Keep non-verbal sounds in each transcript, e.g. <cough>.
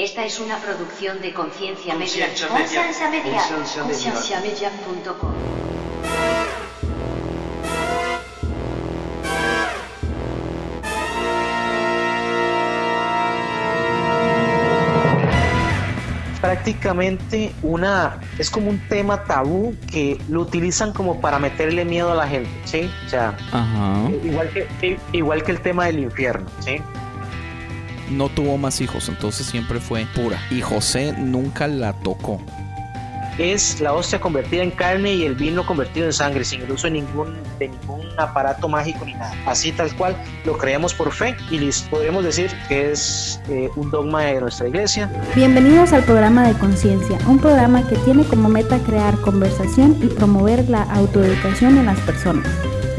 Esta es una producción de Conciencia Media. Conciencia Media. Conciencia Media. Prácticamente una es como un tema tabú que lo utilizan como para meterle miedo a la gente, ¿sí? O sea, Ajá. igual que igual que el tema del infierno, ¿sí? No tuvo más hijos, entonces siempre fue pura. Y José nunca la tocó. Es la hostia convertida en carne y el vino convertido en sangre, sin el uso de ningún, de ningún aparato mágico ni nada. Así tal cual lo creemos por fe y les podemos decir que es eh, un dogma de nuestra iglesia. Bienvenidos al programa de Conciencia, un programa que tiene como meta crear conversación y promover la autoeducación en las personas,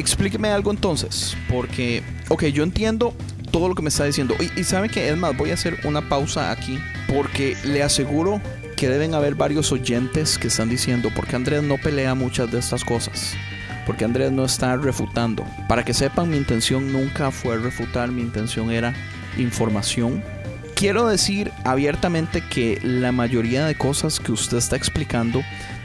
explíqueme algo entonces, porque, ok, yo entiendo todo lo que me está diciendo. Y, y sabe que, es más, voy a hacer una pausa aquí, porque le aseguro que deben haber varios oyentes que están diciendo, porque Andrés no pelea muchas de estas cosas. Porque Andrés no está refutando. Para que sepan, mi intención nunca fue refutar, mi intención era información. Quiero decir abiertamente que la mayoría de cosas que usted está explicando,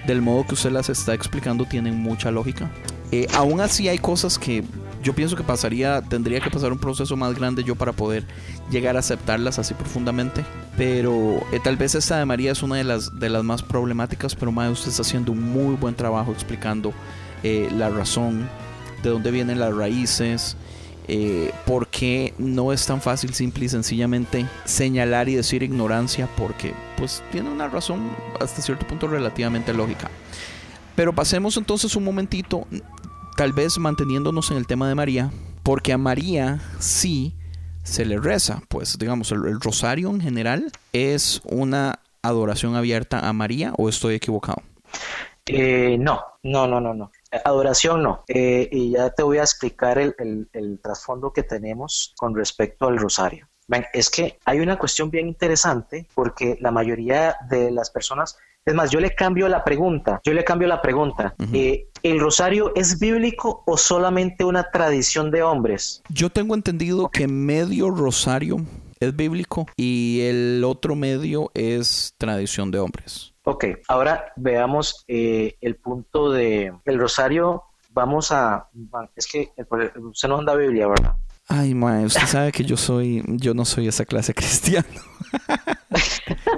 del modo que usted las está explicando, tienen mucha lógica. Eh, aún así hay cosas que yo pienso que pasaría, tendría que pasar un proceso más grande yo para poder llegar a aceptarlas así profundamente. Pero eh, tal vez esta de María es una de las, de las más problemáticas, pero más usted está haciendo un muy buen trabajo explicando eh, la razón, de dónde vienen las raíces, por qué no es tan fácil simple y sencillamente señalar y decir ignorancia, porque pues tiene una razón hasta cierto punto relativamente lógica. Pero pasemos entonces un momentito, tal vez manteniéndonos en el tema de María, porque a María sí se le reza, pues digamos, el, rosario en general es una adoración abierta a María o estoy equivocado. Eh, no, no, no, no, no. Adoración no. Eh, y ya te voy a explicar el, trasfondo que tenemos con respecto al rosario. Es que hay una cuestión bien interesante porque la mayoría de las personas, es más, yo le cambio la pregunta, yo le cambio la pregunta. Eh, ¿El rosario es bíblico o solamente una tradición de hombres? Yo tengo entendido que medio rosario es bíblico y el otro medio es tradición de hombres. Ok, ahora veamos eh, el punto de el rosario. Vamos a, es que usted no anda Biblia, ¿verdad? Ay, mae, usted sabe que yo soy, yo no soy esa clase <laughs> cristiano.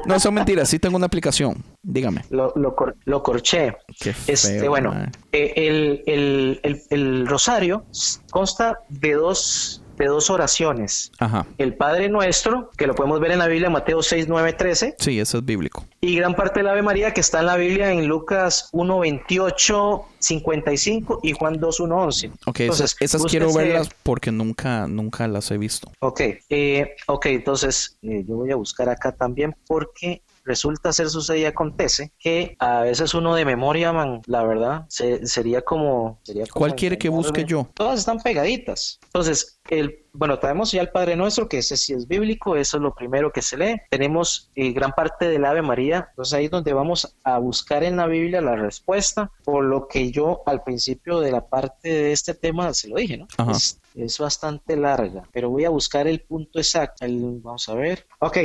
no, son mentiras, sí tengo una aplicación. Dígame. Lo, lo, cor- lo corché. Qué feo, Este, bueno, eh, el, el- el- el rosario consta de dos, de dos oraciones. Ajá. El Padre Nuestro, que lo podemos ver en la Biblia, Mateo 6, 9, 13, Sí, eso es bíblico. y gran parte del Ave María que está en la Biblia en Lucas 1, 28, 55 y Juan 2, 1, 11. Ok, esas, esas búsquese- quiero verlas porque nunca, nunca las he visto. Ok, eh, ok, entonces eh, yo voy a buscar acá también porque resulta ser, sucede y acontece que a veces uno de memoria, man, la verdad, se- sería como... Sería como ¿Cuál quiere que busque yo? Todas están pegaditas. Entonces, el, bueno, tenemos ya el Padre Nuestro, que ese sí es bíblico, eso es lo primero que se lee. Tenemos eh, gran parte del Ave María, entonces ahí es donde vamos a buscar en la Biblia la respuesta, por lo que yo al principio de la parte de este tema se lo dije, ¿no? Ajá. Es, es bastante larga, pero voy a buscar el punto exacto. El- vamos a ver. Ok,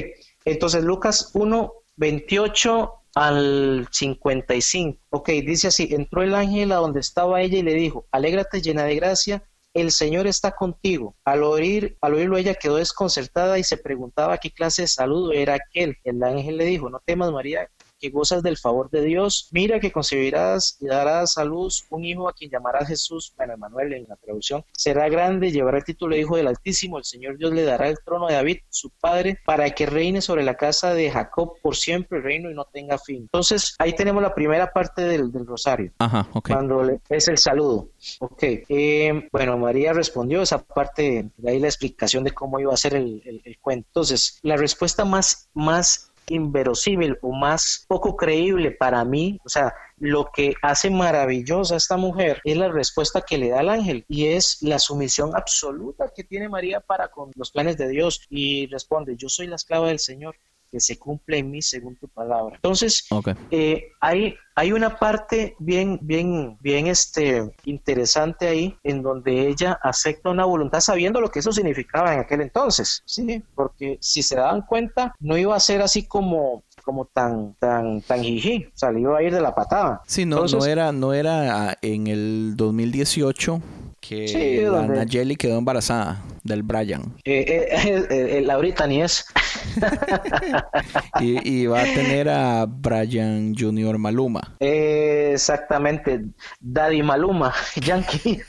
entonces Lucas 1, 28 al 55. Ok, dice así, entró el ángel a donde estaba ella y le dijo, alégrate llena de gracia, el Señor está contigo. Al oír, al oírlo ella quedó desconcertada y se preguntaba qué clase de saludo era aquel. El ángel le dijo, no temas María, que gozas del favor de Dios. Mira que concebirás y darás a luz un hijo a quien llamarás Jesús, bueno, Manuel en la traducción, será grande, llevará el título de Hijo del Altísimo, el Señor Dios le dará el trono de David, su padre, para que reine sobre la casa de Jacob por siempre el reino y no tenga fin. Entonces, ahí tenemos la primera parte del, rosario. Ajá, ok. Cuando es el saludo. Ok. Eh, bueno, María respondió esa parte, de ahí la explicación de cómo iba a ser el, el cuento. Entonces, la respuesta más, más inverosímil o más poco creíble para mí, o sea, lo que hace maravillosa a esta mujer es la respuesta que le da el ángel y es la sumisión absoluta que tiene María para con los planes de Dios. Y responde, yo soy la esclava del Señor, que se cumple en mí según tu palabra. Entonces, eh, hay, hay una parte bien, bien, bien este, interesante ahí en donde ella acepta una voluntad sabiendo lo que eso significaba en aquel entonces, ¿sí? Porque si se daban cuenta, no iba a ser así como como tan tan tan jiji, o sea, le iba a ir de la patada. Sí, no, no era no era en el 2018 que la Nayeli quedó embarazada del Brian. Eh, eh, <laughs> eh, ni es. <laughs> y, va a tener a Brian Junior Maluma. exactamente, Daddy Maluma, <laughs> Yankee.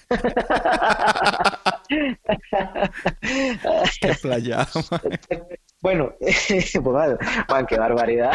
Qué playa. <laughs> bueno, man, qué barbaridad.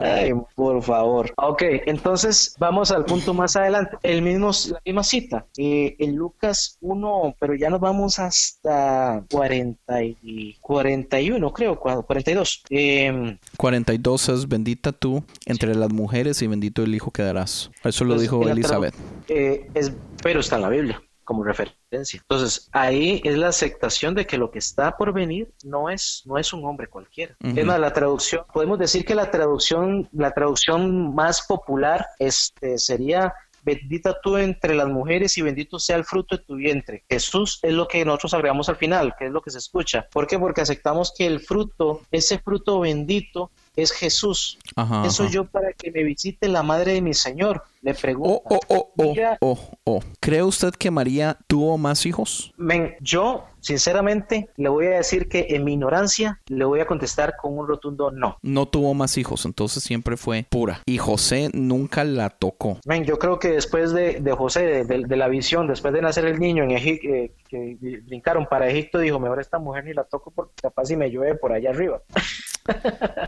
Ay, por favor. Ok, entonces vamos al punto más adelante. El mismo, la misma cita. Eh, en Lucas 1, pero ya nos vamos hasta 40 y 41, creo, 42. Eh, 42 es bendita tú entre las mujeres y bendito el hijo que darás. Eso lo pues, dijo Elizabeth. Eh, es, pero está en la Biblia como referencia. Entonces, ahí es la aceptación de que lo que está por venir no es, no es un hombre cualquiera. Es más, la traducción, podemos decir que la traducción, la traducción más popular este, sería bendita tú entre las mujeres y bendito sea el fruto de tu vientre. Jesús es lo que nosotros agregamos al final, que es lo que se escucha. ¿Por qué? Porque aceptamos que el fruto, ese fruto bendito, es Jesús. Eso yo para que me visite la madre de mi Señor. Le pregunto. Oh, oh, oh, oh, oh, ¿Cree usted que María tuvo más hijos? Men, yo, sinceramente, le voy a decir que en mi ignorancia le voy a contestar con un rotundo no. No tuvo más hijos, entonces siempre fue pura. Y José nunca la tocó. Men, yo creo que después de, José, de, la visión, después de nacer el niño en Egipto, eh, que brincaron para Egipto, dijo, mejor esta mujer ni la toco porque capaz si me llueve por allá arriba. <laughs>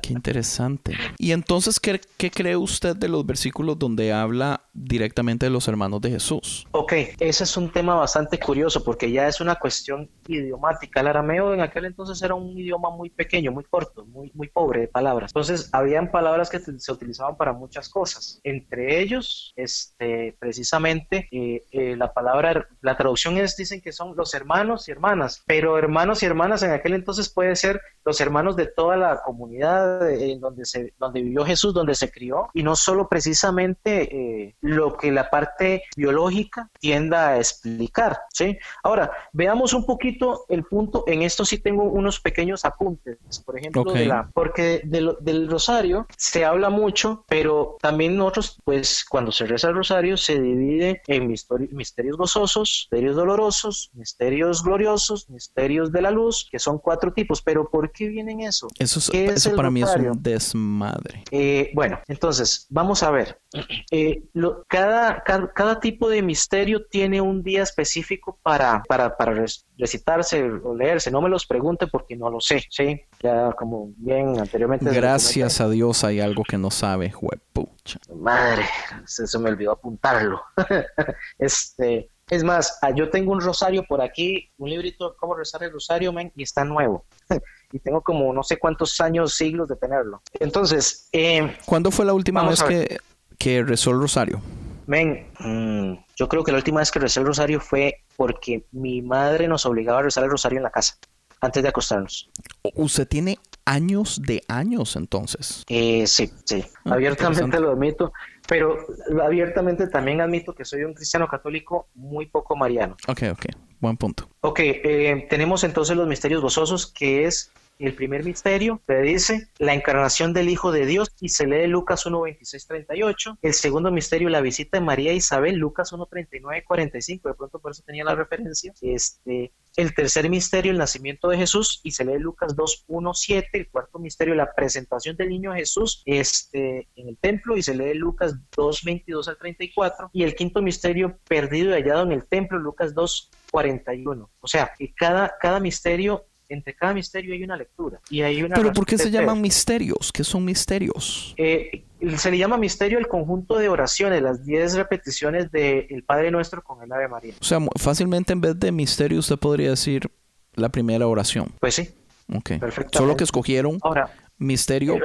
Qué interesante. Y entonces, ¿qué, cree usted de los versículos donde habla directamente de los hermanos de Jesús? Ok, ese es un tema bastante curioso porque ya es una cuestión idiomática. El arameo en aquel entonces era un idioma muy pequeño, muy corto, muy, muy pobre de palabras. Entonces, habían palabras que se utilizaban para muchas cosas. Entre ellos, este, precisamente, eh, eh, la palabra, la traducción es, dicen que son los hermanos y hermanas, pero hermanos y hermanas en aquel entonces puede ser los hermanos de toda la comunidad en donde, se, donde vivió Jesús, donde se crió, y no solo precisamente eh, lo que la parte biológica tienda a explicar. ¿sí? Ahora, veamos un poquito el punto, en esto sí tengo unos pequeños apuntes, por ejemplo, de la, porque del rosario se habla mucho, pero también nosotros, pues cuando se reza el rosario, se divide en misterios gozosos, misterios dolorosos, misterios gloriosos, misterios de la luz, que son cuatro tipos, pero ¿por qué vienen eso? Eso es eso para mí es un desmadre. Eh, bueno, entonces, vamos a ver. <clears throat> Eh, cada, cada, tipo de misterio tiene un día específico para, para, para recitarse o leerse. No me los pregunte porque no lo sé, ¿sí? Ya como bien anteriormente... Gracias a Dios hay algo que no sabe, huepucha. Madre, se me olvidó apuntarlo. <laughs> este... Es más, ah, yo tengo un rosario por aquí, un librito, cómo rezar el rosario, men, y está nuevo. <laughs> y tengo como no sé cuántos años, siglos de tenerlo. Entonces, eh, ¿cuándo fue la última vez que, que, rezó el rosario? Men, mm, yo creo que la última vez que rezé el rosario fue porque mi madre nos obligaba a rezar el rosario en la casa antes de acostarnos. ¿Usted tiene años de años entonces? Eh, sí, sí. Ah, Abiertamente lo admito, pero abiertamente también admito que soy un cristiano católico muy poco mariano. Ok, ok. Buen punto. Ok, eh, tenemos entonces los misterios gozosos, que es el primer misterio te dice la encarnación del Hijo de Dios y se lee Lucas 1, 26, 38. El segundo misterio, la visita de María Isabel, Lucas 1, 39, 45. De pronto por eso tenía la referencia. Este, el tercer misterio, el nacimiento de Jesús, y se lee Lucas 2, 1, 7. El cuarto misterio, la presentación del niño Jesús este, en el templo, y se lee Lucas 2, 22 al 34. Y el quinto misterio, perdido y hallado en el templo, Lucas 2, 41. O sea, que cada, cada misterio entre cada misterio hay una lectura. Y hay una Pero ¿por qué se llaman misterios? ¿Qué son misterios? Eh, se le llama misterio el conjunto de oraciones, las 10 repeticiones del Padre Nuestro con el Ave María. O sea, fácilmente en vez de misterio usted podría decir la primera oración. Pues sí. Ok. Solo que escogieron Ahora, misterio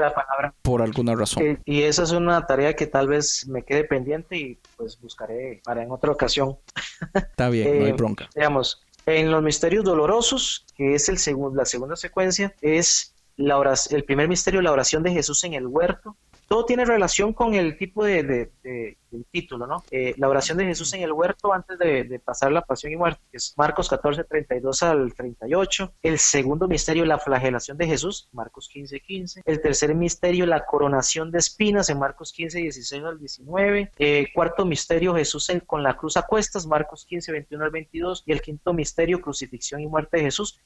por alguna razón. Eh, y esa es una tarea que tal vez me quede pendiente y pues buscaré para en otra ocasión. Está bien, no hay <laughs> eh, bronca. Digamos, en los misterios dolorosos, que es el la segunda secuencia, es la el primer misterio, la oración de Jesús en el huerto, todo tiene relación con el tipo de, del título, ¿no? Eh, la oración de Jesús en el huerto antes de, pasar la pasión y muerte, que es Marcos 14, 32 al 38. El segundo misterio, la flagelación de Jesús, Marcos 15, 15. El tercer misterio, la coronación de espinas, en Marcos 15, 16 al 19. Eh, cuarto misterio, Jesús con la cruz a cuestas, Marcos 15, 21 al 22. Y el quinto misterio, crucifixión y muerte de Jesús,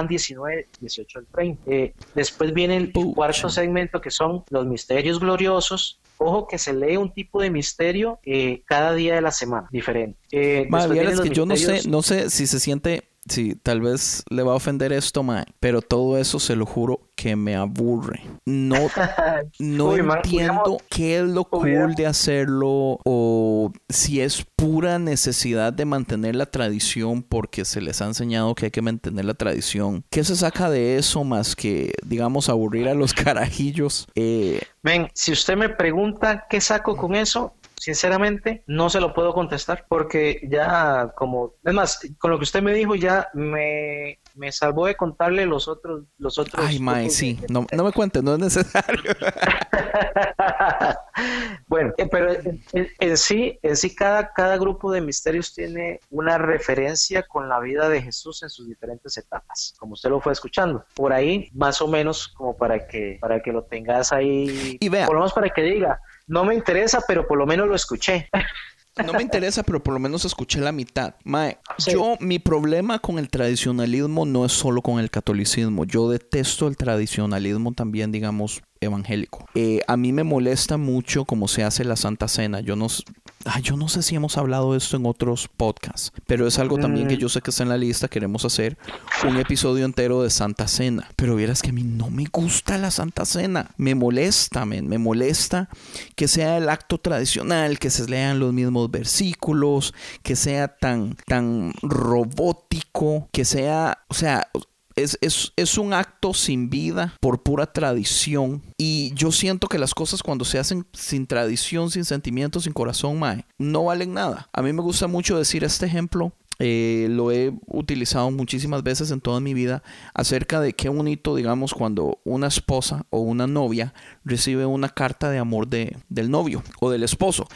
19, 18 al 30. Eh, después viene el cuarto segmento, que son los misterios gloriosos. Ojo que se lee un tipo de misterio eh, cada día de la semana, diferente. Eh, es que yo no sé, no sé si se siente Sí, tal vez le va a ofender esto, mae, pero todo eso se lo juro que me aburre. No, <laughs> no entiendo qué es lo cool de hacerlo o si es pura necesidad de mantener la tradición porque se les ha enseñado que hay que mantener la tradición. ¿Qué se saca de eso más que, digamos, aburrir a los <laughs> carajillos? Eh, Ven, si usted me pregunta qué saco con eso, sinceramente no se lo puedo contestar porque ya como, es más, con lo que usted me dijo ya me, me salvó de contarle los otros, los otros. Ay, Mae, sí, no, no, me cuentes, no es necesario. <laughs> bueno, eh, pero en, sí, en sí cada, cada grupo de misterios tiene una referencia con la vida de Jesús en sus diferentes etapas, como usted lo fue escuchando. Por ahí, más o menos, como para que, para que lo tengas ahí, y vea, por lo menos para que diga, no me interesa, pero por lo menos lo escuché. <laughs> No me interesa, pero por lo menos escuché la mitad. Mae, yo, mi problema con el tradicionalismo no es solo con el catolicismo. Yo detesto el tradicionalismo también, digamos, evangélico. Eh, a mí me molesta mucho cómo se hace la Santa Cena. Yo no, yo no sé si hemos hablado de esto en otros podcasts, pero es algo también que mm. yo sé que está en la lista. Queremos hacer un episodio entero de Santa Cena. Pero vieras que a mí no me gusta la Santa Cena. Me molesta, me molesta que sea el acto tradicional, que se lean los mismos versículos, que sea tan, tan robótico, que sea, o sea, es, un acto sin vida por pura tradición. Y yo siento que las cosas cuando se hacen sin tradición, sin sentimiento, sin corazón, mae, no valen nada. A mí me gusta mucho decir este ejemplo eh, lo he utilizado muchísimas veces en toda mi vida acerca de qué bonito, digamos, cuando una esposa o una novia recibe una carta de amor de, del novio o del esposo.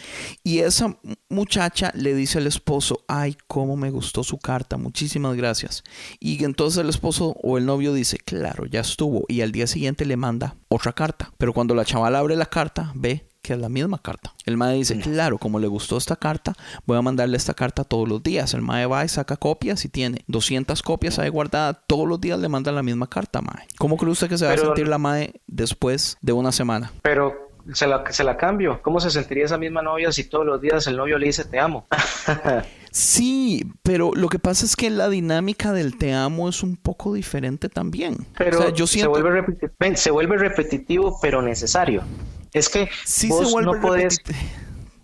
Y esa muchacha le dice al esposo, ay, cómo me gustó su carta, muchísimas gracias. Y entonces el esposo o el novio dice, claro, ya estuvo. Y al día siguiente le manda otra carta. Pero cuando la chavala abre la carta, ve que es la misma carta. El MAE dice, claro, como le gustó esta carta, voy a mandarle esta carta todos los días. El MAE va y saca copias y tiene 200 copias ahí guardadas. Todos los días le manda la misma carta, MAE. ¿Cómo cree usted que se va a sentir la MAE después de una semana? Pero se la, se la cambio. ¿Cómo se sentiría esa misma novia si todos los días el novio le dice te amo? <laughs> Sí, pero lo que pasa es que la dinámica del te amo es un poco diferente también. Pero yo siento... se, vuelve se vuelve repetitivo, pero necesario. Es que sí se vuelve no puedes...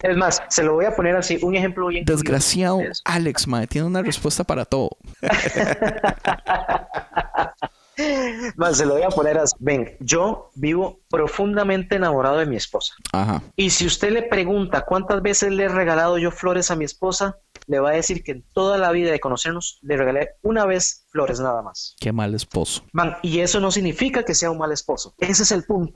Es más, se lo voy a poner así, un ejemplo bien. Desgraciado Alex, mae, tiene una respuesta para todo. <laughs> Más, se lo voy a poner así. Ven, yo vivo profundamente enamorado de mi esposa. Ajá. Y si usted le pregunta cuántas veces le he regalado yo flores a mi esposa, le va a decir que en toda la vida de conocernos le regalé una vez flores nada más. Qué mal esposo. Man, y eso no significa que sea un mal esposo. Ese es el punto.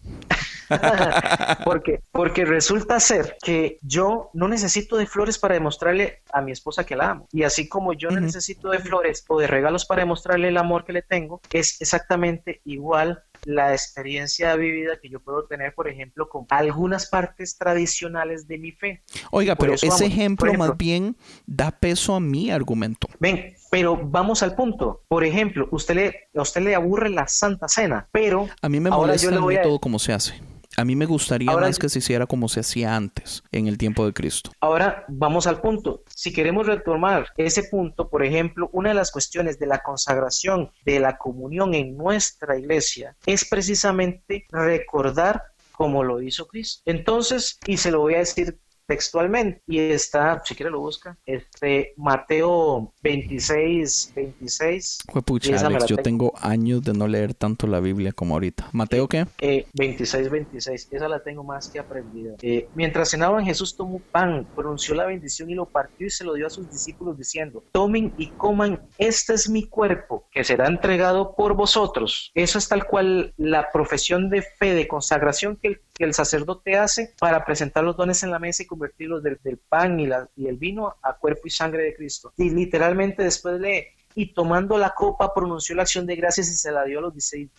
<laughs> porque, porque resulta ser que yo no necesito de flores para demostrarle a mi esposa que la amo. Y así como yo no necesito de flores o de regalos para demostrarle el amor que le tengo, es exactamente igual la experiencia vivida que yo puedo tener, por ejemplo, con algunas partes tradicionales de mi fe. Oiga, pero ese ejemplo, más bien da peso a mi argumento. Ven, pero vamos al punto. Por ejemplo, usted le, a usted le aburre la Santa Cena, pero a mí me molesta el método como se hace. A mí me gustaría más que se hiciera como se hacía antes, en el tiempo de Cristo. Ahora vamos al punto. Si queremos retomar ese punto, por ejemplo, una de las cuestiones de la consagración de la comunión en nuestra iglesia es precisamente recordar como lo hizo Cristo. Entonces, y se lo voy a decir textualmente y está, si quiere lo busca, este Mateo 26, 26. pucha, Alex, yo tengo. años de no leer tanto la Biblia como ahorita. ¿Mateo qué? 26, eh, 26, esa la tengo más que aprendida. Eh, mientras cenaban Jesús tomó pan, pronunció la bendición y lo partió y se lo dio a sus discípulos diciendo, tomen y coman, este es mi cuerpo que será entregado por vosotros. Eso es tal cual la profesión de fe, de consagración que el, que el sacerdote hace para presentar los dones en la mesa y convertirlos del, pan y, la, y el vino a cuerpo y sangre de Cristo. Y literalmente después lee, y tomando la copa pronunció la acción de gracias y se la dio a los,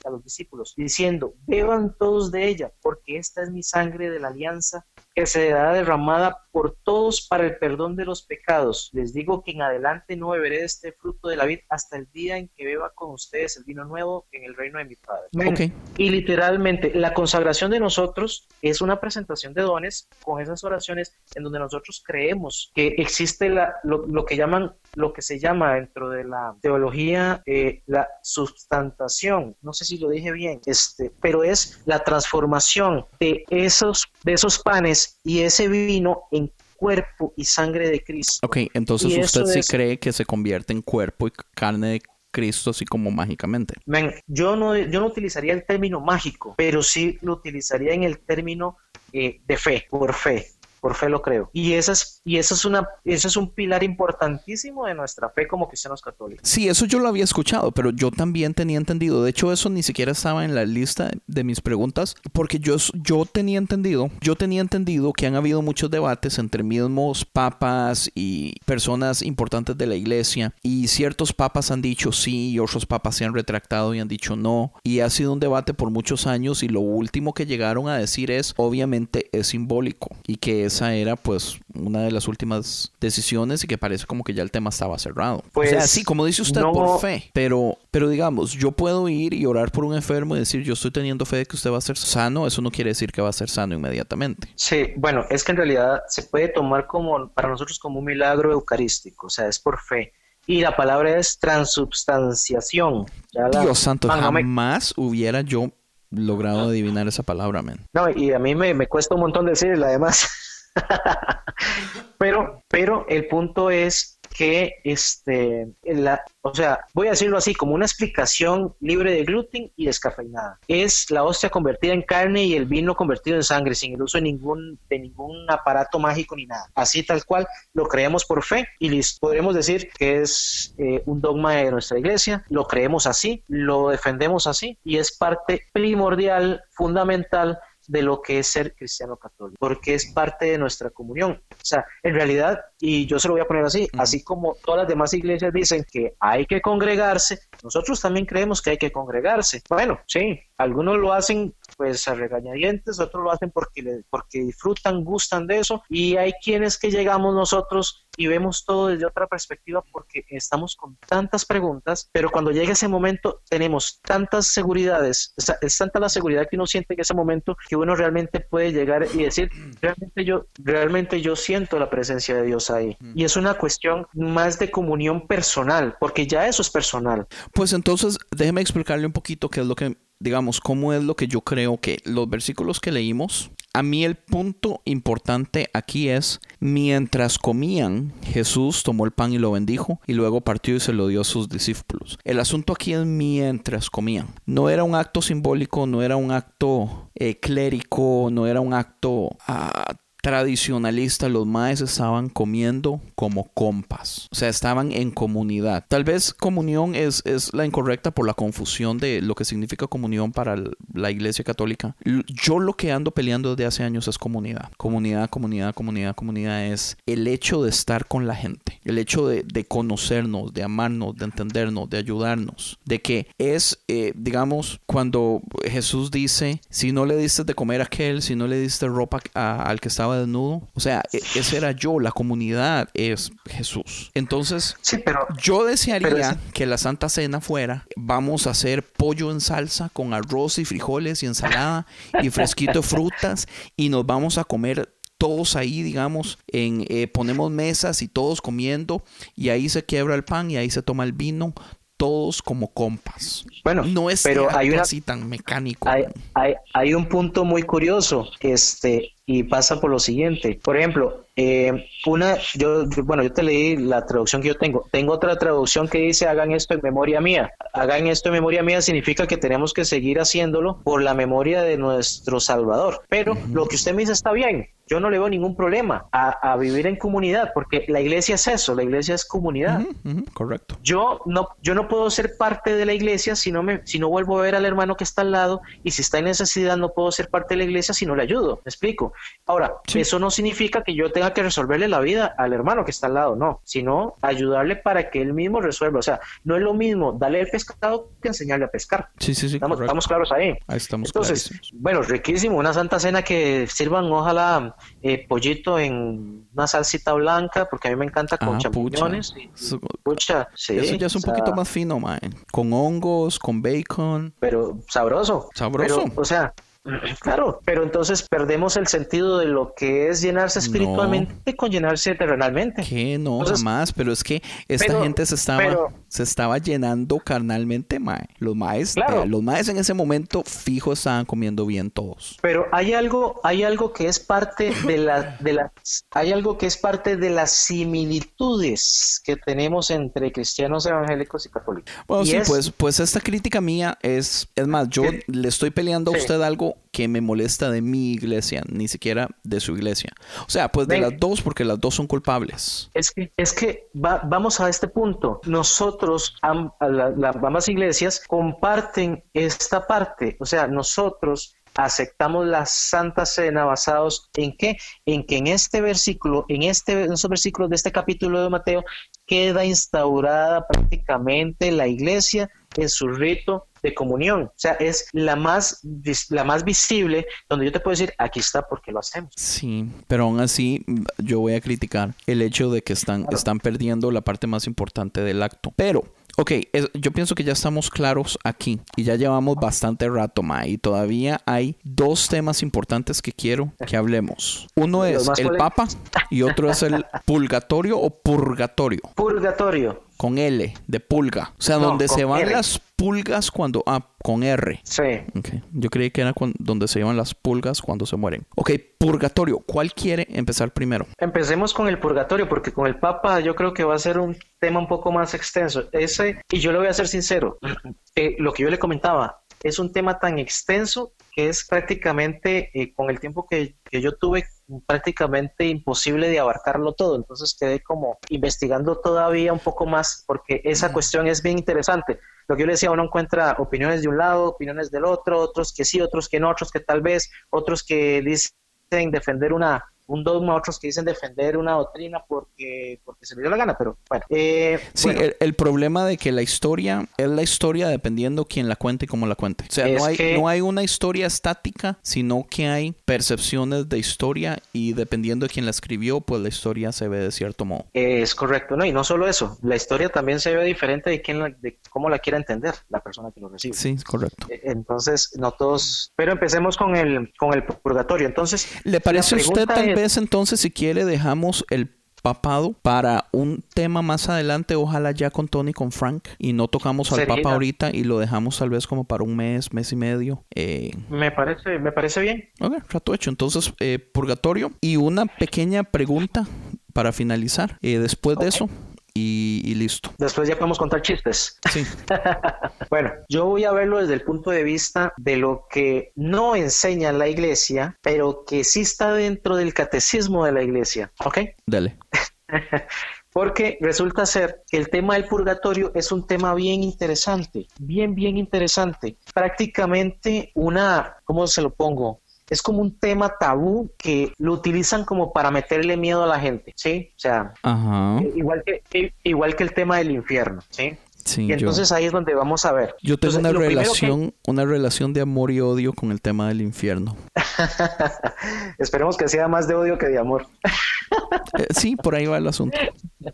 a los discípulos, diciendo, beban todos de ella, porque esta es mi sangre de la alianza que será derramada por todos para el perdón de los pecados. Les digo que en adelante no beberé este fruto de la vid hasta el día en que beba con ustedes el vino nuevo en el reino de mi Padre. Y literalmente la consagración de nosotros es una presentación de dones con esas oraciones en donde nosotros creemos que existe la, lo, que llaman lo que se llama dentro de la teología eh, la sustantación, no sé si lo dije bien, este, pero es la transformación de esos, de esos panes y ese vino en cuerpo y sangre de Cristo. Ok, entonces usted sí cree que se convierte en cuerpo y carne de Cristo así como mágicamente. yo no, yo no utilizaría el término mágico, pero sí lo utilizaría en el término eh, de fe, por fe por fe lo creo. Y, esa es, y eso, es una, eso es un pilar importantísimo de nuestra fe como cristianos católicos. Sí, eso yo lo había escuchado, pero yo también tenía entendido. De hecho, eso ni siquiera estaba en la lista de mis preguntas, porque yo, yo tenía entendido, yo tenía entendido que han habido muchos debates entre mismos papas y personas importantes de la iglesia, y ciertos papas han dicho sí, y otros papas se han retractado y han dicho no, y ha sido un debate por muchos años, y lo último que llegaron a decir es, obviamente es simbólico, y que esa era pues una de las últimas decisiones y que parece como que ya el tema estaba cerrado. Pues, o sea, sí, como dice usted, por fe, pero, pero digamos, yo puedo ir y orar por un enfermo y decir, yo estoy teniendo fe de que usted va a ser sano, eso no quiere decir que va a ser sano inmediatamente. Sí, bueno, es que en realidad se puede tomar como, para nosotros como un milagro eucarístico, o sea, es por fe y la palabra es transubstanciación. Dios santo, jamás hubiera yo logrado adivinar esa palabra, men. No, y a mí me, me cuesta un montón decirla, además. <laughs> <laughs> pero, pero el punto es que, este, o sea, voy a decirlo así, como una explicación libre de gluten y descafeinada. Es la hostia convertida en carne y el vino convertido en sangre, sin el uso de ningún, de ningún aparato mágico ni nada. Así tal cual lo creemos por fe y les podremos decir que es eh, un dogma de nuestra iglesia, lo creemos así, lo defendemos así y es parte primordial, fundamental de lo que es ser cristiano católico, porque es parte de nuestra comunión. O sea, en realidad, y yo se lo voy a poner así, así como todas las demás iglesias dicen que hay que congregarse, nosotros también creemos que hay que congregarse. Bueno, sí, algunos lo hacen pues a regañadientes, otros lo hacen porque, porque disfrutan, gustan de eso, y hay quienes que llegamos nosotros y vemos todo desde otra perspectiva porque estamos con tantas preguntas, pero cuando llega ese momento tenemos tantas seguridades, es tanta la seguridad que uno siente en ese momento que uno realmente puede llegar y decir, <clears throat> realmente yo, realmente yo siento la presencia de Dios ahí. Y es una cuestión más de comunión personal, porque ya eso es personal. Pues entonces, déjeme explicarle un poquito qué es lo que digamos, cómo es lo que yo creo que los versículos que leímos, a mí el punto importante aquí es, mientras comían, Jesús tomó el pan y lo bendijo y luego partió y se lo dio a sus discípulos. El asunto aquí es mientras comían. No era un acto simbólico, no era un acto eh, clérico, no era un acto... Ah, tradicionalista, los maes estaban comiendo como compas. O sea, estaban en comunidad. Tal vez comunión es, es la incorrecta por la confusión de lo que significa comunión para la iglesia católica. Yo lo que ando peleando desde hace años es comunidad. Comunidad, comunidad, comunidad, comunidad es el hecho de estar con la gente. El hecho de, de conocernos, de amarnos, de entendernos, de ayudarnos. De que es, eh, digamos, cuando Jesús dice, si no le diste de comer a aquel, si no le diste ropa al que estaba desnudo. O sea, e, ese era yo, la comunidad es Jesús. Entonces, sí, pero, yo desearía que la Santa Cena fuera, vamos a hacer pollo en salsa con arroz y frijoles y ensalada y fresquito frutas y nos vamos a comer todos ahí, digamos, en, eh, ponemos mesas y todos comiendo y ahí se quiebra el pan y ahí se toma el vino, todos como compas. Bueno, no es pero hay una, así tan mecánico. Hay, hay, hay, un punto muy curioso, este, y pasa por lo siguiente. Por ejemplo, eh, una, yo, bueno, yo te leí la traducción que yo tengo. Tengo otra traducción que dice hagan esto en memoria mía. Hagan esto en memoria mía significa que tenemos que seguir haciéndolo por la memoria de nuestro Salvador. Pero lo que usted me dice está bien. Yo no le veo ningún problema a, vivir en comunidad, porque la iglesia es eso, la iglesia es comunidad. correcto. Yo no, yo no puedo ser parte de la iglesia si no, me, si no vuelvo a ver al hermano que está al lado, y si está en necesidad no puedo ser parte de la iglesia si no le ayudo. ¿Me explico? Ahora, eso no significa que yo tenga que resolverle la vida al hermano que está al lado, no, sino ayudarle para que él mismo resuelva. O sea, no es lo mismo darle el pescado que enseñarle a pescar. Sí, sí, sí. Estamos, claros ahí. Ahí estamos. Entonces, bueno, riquísimo, una santa cena que sirvan, ojalá, eh, pollito en una salsita blanca, porque a mí me encanta con ah, champiñones. Pucha. sí. Eso ya es un poquito más fino, man. Con hongos, con bacon. Pero sabroso. Sabroso. o sea, Claro, pero entonces perdemos el sentido de lo que es llenarse espiritualmente con llenarse terrenalmente. Que no, jamás, pero es que esta gente se estaba, se estaba llenando carnalmente, mae. Los maes, eh, los maes en ese momento fijo estaban comiendo bien todos. Pero hay algo, hay algo que es parte de la, de la, hay algo que es parte de las similitudes que tenemos entre cristianos evangélicos y católicos. Bueno, sí, pues, pues esta crítica mía es, es más, yo le estoy peleando a usted algo que me molesta de mi iglesia, ni siquiera de su iglesia. O sea, pues de las dos, porque las dos son culpables. Es que, es que vamos a este punto. Nosotros, ambas iglesias, comparten esta parte. O sea, nosotros aceptamos la Santa Cena basados en qué? En que en este versículo, en este en esos versículos de este capítulo de Mateo queda instaurada prácticamente la iglesia en su rito de comunión. O sea, es la más, la más visible donde yo te puedo decir, aquí está porque lo hacemos. Sí, pero aún así yo voy a criticar el hecho de que están, están perdiendo la parte más importante del acto. Pero Ok, yo pienso que ya estamos claros aquí y ya llevamos bastante rato, Ma, y todavía hay dos temas importantes que quiero que hablemos. Uno es el Papa y otro es el <laughs> purgatorio o purgatorio. Purgatorio con L, de pulga. O sea, donde se van las pulgas cuando... Ah, con R. Sí. Yo creí que era donde se llevan las pulgas cuando se mueren. Ok, purgatorio. ¿Cuál quiere empezar primero? Empecemos con el purgatorio, porque con el Papa yo creo que va a ser un tema un poco más extenso. Ese, y yo le voy a ser sincero, eh, lo que yo le comentaba, es un tema tan extenso que es prácticamente, eh, con el tiempo que, que, yo tuve, prácticamente imposible de abarcarlo todo. Entonces quedé como investigando todavía un poco más, porque esa cuestión es bien interesante. Lo que yo le decía, uno encuentra opiniones de un lado, opiniones del otro, otros que sí, otros que no, otros que tal vez, otros que dicen defender una, un dogma, otros que dicen defender una doctrina porque, porque se les dio la gana, pero bueno. Eh, sí, El, problema de que la historia es la historia dependiendo quién la cuente y cómo la cuente. O sea, no hay, no hay una historia estática, sino que hay percepciones de historia y dependiendo de quién la escribió, pues la historia se ve de cierto modo. Es correcto, ¿no? Y no solo eso, la historia también se ve diferente de, quién de cómo la quiera entender la persona que lo recibe. Sí, correcto. E, entonces, no todos... Pero empecemos con el, con el purgatorio. Entonces... ¿Le parece a usted tal vez entonces, si quiere, dejamos el papado para un tema más adelante, ojalá ya con Tony, con Frank, y no tocamos al papa ahorita y lo dejamos tal vez como para un mes, mes y medio. Eh... Me parece, me parece bien. Ok, rato hecho. Entonces, eh, purgatorio. Y una pequeña pregunta para finalizar. Eh, después de eso, y, y listo. Después ya podemos contar chistes. Sí. <laughs> Bueno, yo voy a verlo desde el punto de vista de lo que no enseña la iglesia, pero que sí está dentro del catecismo de la iglesia. ¿Ok? Dale. <laughs> Porque resulta ser que el tema del purgatorio es un tema bien interesante, bien, bien interesante. Prácticamente una, ¿cómo se lo pongo? Es como un tema tabú que lo utilizan como para meterle miedo a la gente, ¿sí? O sea, Ajá. igual que, igual que el tema del infierno, ¿sí? Sí, Y yo, entonces ahí es donde vamos a ver. yo tengo Entonces, una que- relación, una relación de amor y odio con el tema del infierno. <laughs> Esperemos que sea más de odio que de amor. Eh, sí, por ahí va el asunto. <laughs>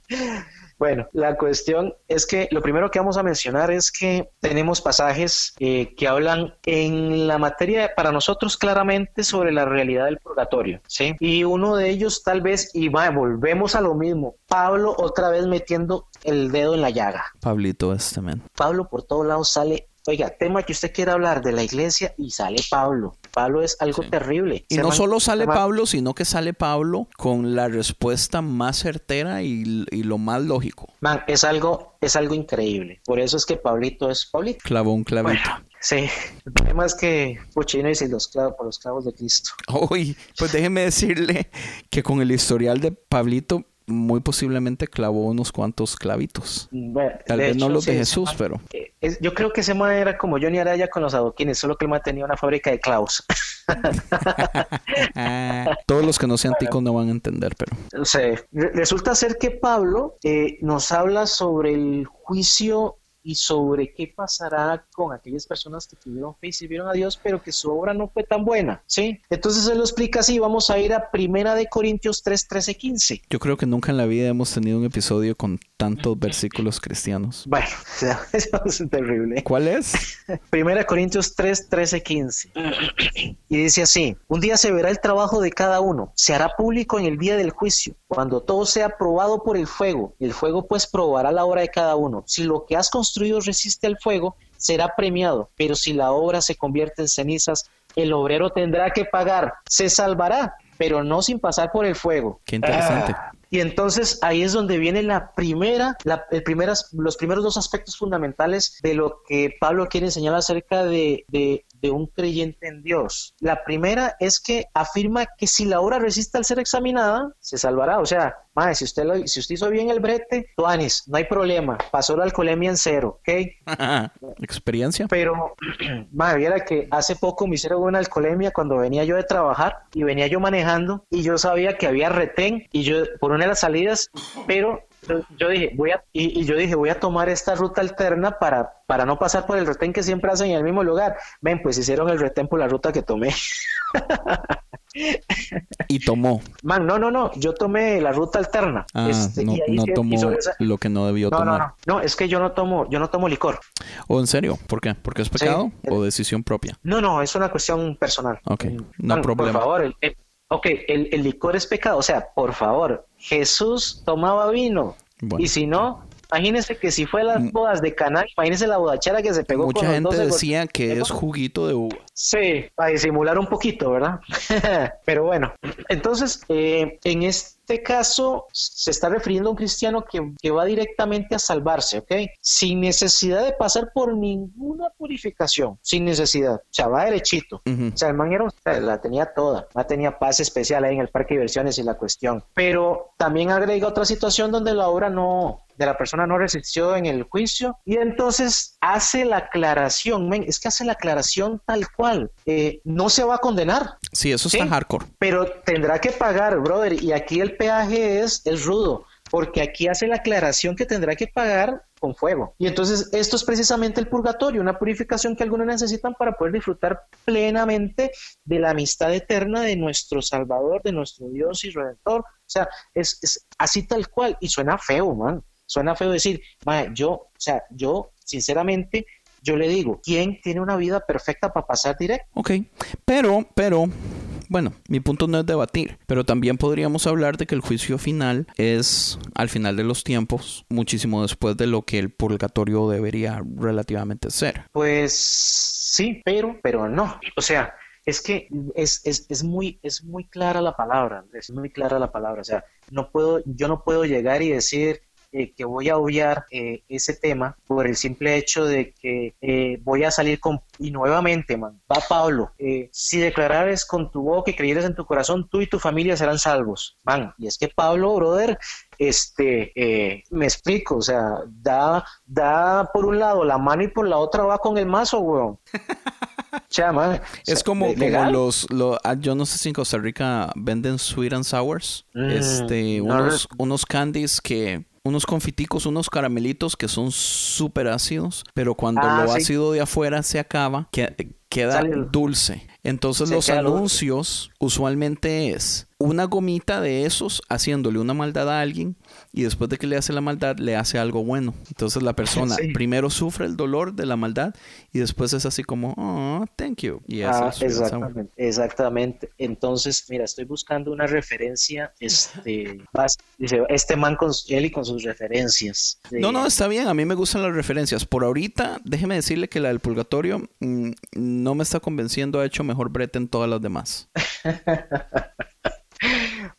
Bueno, la cuestión es que lo primero que vamos a mencionar es que tenemos pasajes eh, que hablan en la materia para nosotros claramente sobre la realidad del purgatorio, ¿sí? Y uno de ellos tal vez, y va, volvemos a lo mismo, Pablo otra vez metiendo el dedo en la llaga. Pablito este man. Pablo por todos lados sale, oiga, tema que usted quiera hablar de la iglesia y sale Pablo. Pablo es algo Sí. terrible. Y no man- solo sale Pablo, sino que sale Pablo con la respuesta más certera y, y lo más lógico. Man, es algo, es algo increíble. Por eso es que Pablito es Pablito. Clavó un clavito. Bueno, sí. El problema es que, puchino si los clavos por los clavos de Cristo. Uy, pues déjeme decirle que con el historial de Pablito, muy posiblemente clavó unos cuantos clavitos. Bueno, Tal vez no los de Jesús, pero eh, es- yo creo que ese man era como Johnny Araya con los adoquines, solo que el man tenía una fábrica de clavos. <laughs> Todos los que no sean ticos no van a entender, pero resulta ser que Pablo eh, nos habla sobre el juicio y sobre qué pasará con aquellas personas que tuvieron fe y sirvieron a Dios, pero que su obra no fue tan buena, ¿sí? Entonces él lo explica así, vamos a ir a Primera de Corintios 3, 13, 15. yo creo que nunca en la vida hemos tenido un episodio con tantos versículos cristianos. Bueno, <laughs> eso es terrible. ¿Cuál es? Primera de Corintios 3, 13, 15. Y dice así, un día se verá el trabajo de cada uno, se hará público en el día del juicio, cuando todo sea probado por el fuego. El fuego pues probará la obra de cada uno. Si lo que has construido resiste al fuego, será premiado, pero si la obra se convierte en cenizas, el obrero tendrá que pagar, se salvará, pero no sin pasar por el fuego. Qué interesante. Ah, y entonces ahí es donde viene la primera, la, el primeras, los primeros dos aspectos fundamentales de lo que Pablo quiere enseñar acerca de, de, de un creyente en Dios. La primera es que afirma que si la obra resiste al ser examinada, se salvará. O sea, madre, si usted, lo, si usted hizo bien el brete, tuanis, no hay problema, pasó la alcoholemia en cero, ¿ok? <laughs> ¿Experiencia? Pero, <clears throat> madre, viera que hace poco me hicieron una alcoholemia cuando venía yo de trabajar y venía yo manejando y yo sabía que había retén y yo por una de las salidas, pero yo, yo dije, voy a, y, y yo dije, voy a tomar esta ruta alterna para, para no pasar por el retén que siempre hacen en el mismo lugar. Ven, pues hicieron el retén por la ruta que tomé. <laughs> Y tomó. Man, no, no, no, yo tomé la ruta alterna. Ah, Este, no, y ahí no sí- tomó esa- lo que no debió No, no, tomar. no, no, es que yo no tomo, yo no tomo licor. ¿O en serio? ¿Por qué? ¿Porque es pecado o decisión propia? No, no, es una cuestión personal. Ok, no man, problema. Por favor, el, el- ok, el, el licor es pecado. O sea, por favor, Jesús tomaba vino. Bueno. Y si no, imagínese que si fue las Mm. bodas de Caná, imagínese la bodachera que se pegó con Mucha gente 12 decía que es juguito de uva. Sí, para disimular un poquito, ¿verdad? <laughs> Pero bueno, entonces, eh, en este caso se está refiriendo a un cristiano que, que va directamente a salvarse, ¿ok? Sin necesidad de pasar por ninguna purificación, sin necesidad, o sea, va derechito. O sea, el man era la tenía toda, no tenía paz especial ahí en el parque de diversiones y la cuestión. Pero también agrega otra situación donde la obra no, de la persona no resistió en el juicio y entonces hace la aclaración, men, es que hace la aclaración tal cual, eh, no se va a condenar, Sí, eso está Sí. hardcore. pero tendrá que pagar, brother, y aquí el peaje es, es rudo, porque aquí hace la aclaración que tendrá que pagar con fuego. Y entonces esto es precisamente el purgatorio, una purificación que algunos necesitan para poder disfrutar plenamente de la amistad eterna de nuestro Salvador, de nuestro Dios y Redentor. O sea, es, es así tal cual, y suena feo, man. Suena feo decir, "Mae, yo, o sea, yo, sinceramente, yo le digo, ¿quién tiene una vida perfecta para pasar directo? Ok, pero, pero, bueno, mi punto no es debatir, pero también podríamos hablar de que el juicio final es al final de los tiempos, muchísimo después de lo que el purgatorio debería relativamente ser. Pues sí, pero, pero no. O sea, es que es, es, es muy, es muy clara la palabra, es muy clara la palabra. O sea, no puedo, yo no puedo llegar y decir, eh, que voy a obviar eh, ese tema por el simple hecho de que eh, voy a salir con... Y nuevamente, man, va Pablo, si declarares con tu boca y creyeres en tu corazón, tú y tu familia serán salvos. Man, y es que Pablo, brother, este, eh, me explico, o sea, da, da por un lado la mano y por la otra va con el mazo, weón. <laughs> Chama, Es como, como los, lo- ah, yo no sé si en Costa Rica venden sweet and sours, Mm, este, no unos, unos candies que, unos confiticos, unos caramelitos que son súper ácidos, pero cuando Ah, lo sí. ácido de afuera se acaba, que- queda dulce. Entonces Se los dulce. anuncios usualmente es una gomita de esos haciéndole una maldad a alguien y después de que le hace la maldad le hace algo bueno. Entonces la persona <laughs> Sí. primero sufre el dolor de la maldad y después es así como, oh, thank you. Y Ah, exactamente, exactamente. Entonces, mira, estoy buscando una referencia, este, dice, este man con él y con sus referencias. de- No, no, está bien. A mí me gustan las referencias. Por ahorita, déjeme decirle que la del purgatorio mm, no me está convenciendo. Ha hecho mejor brete en todas las demás. <laughs>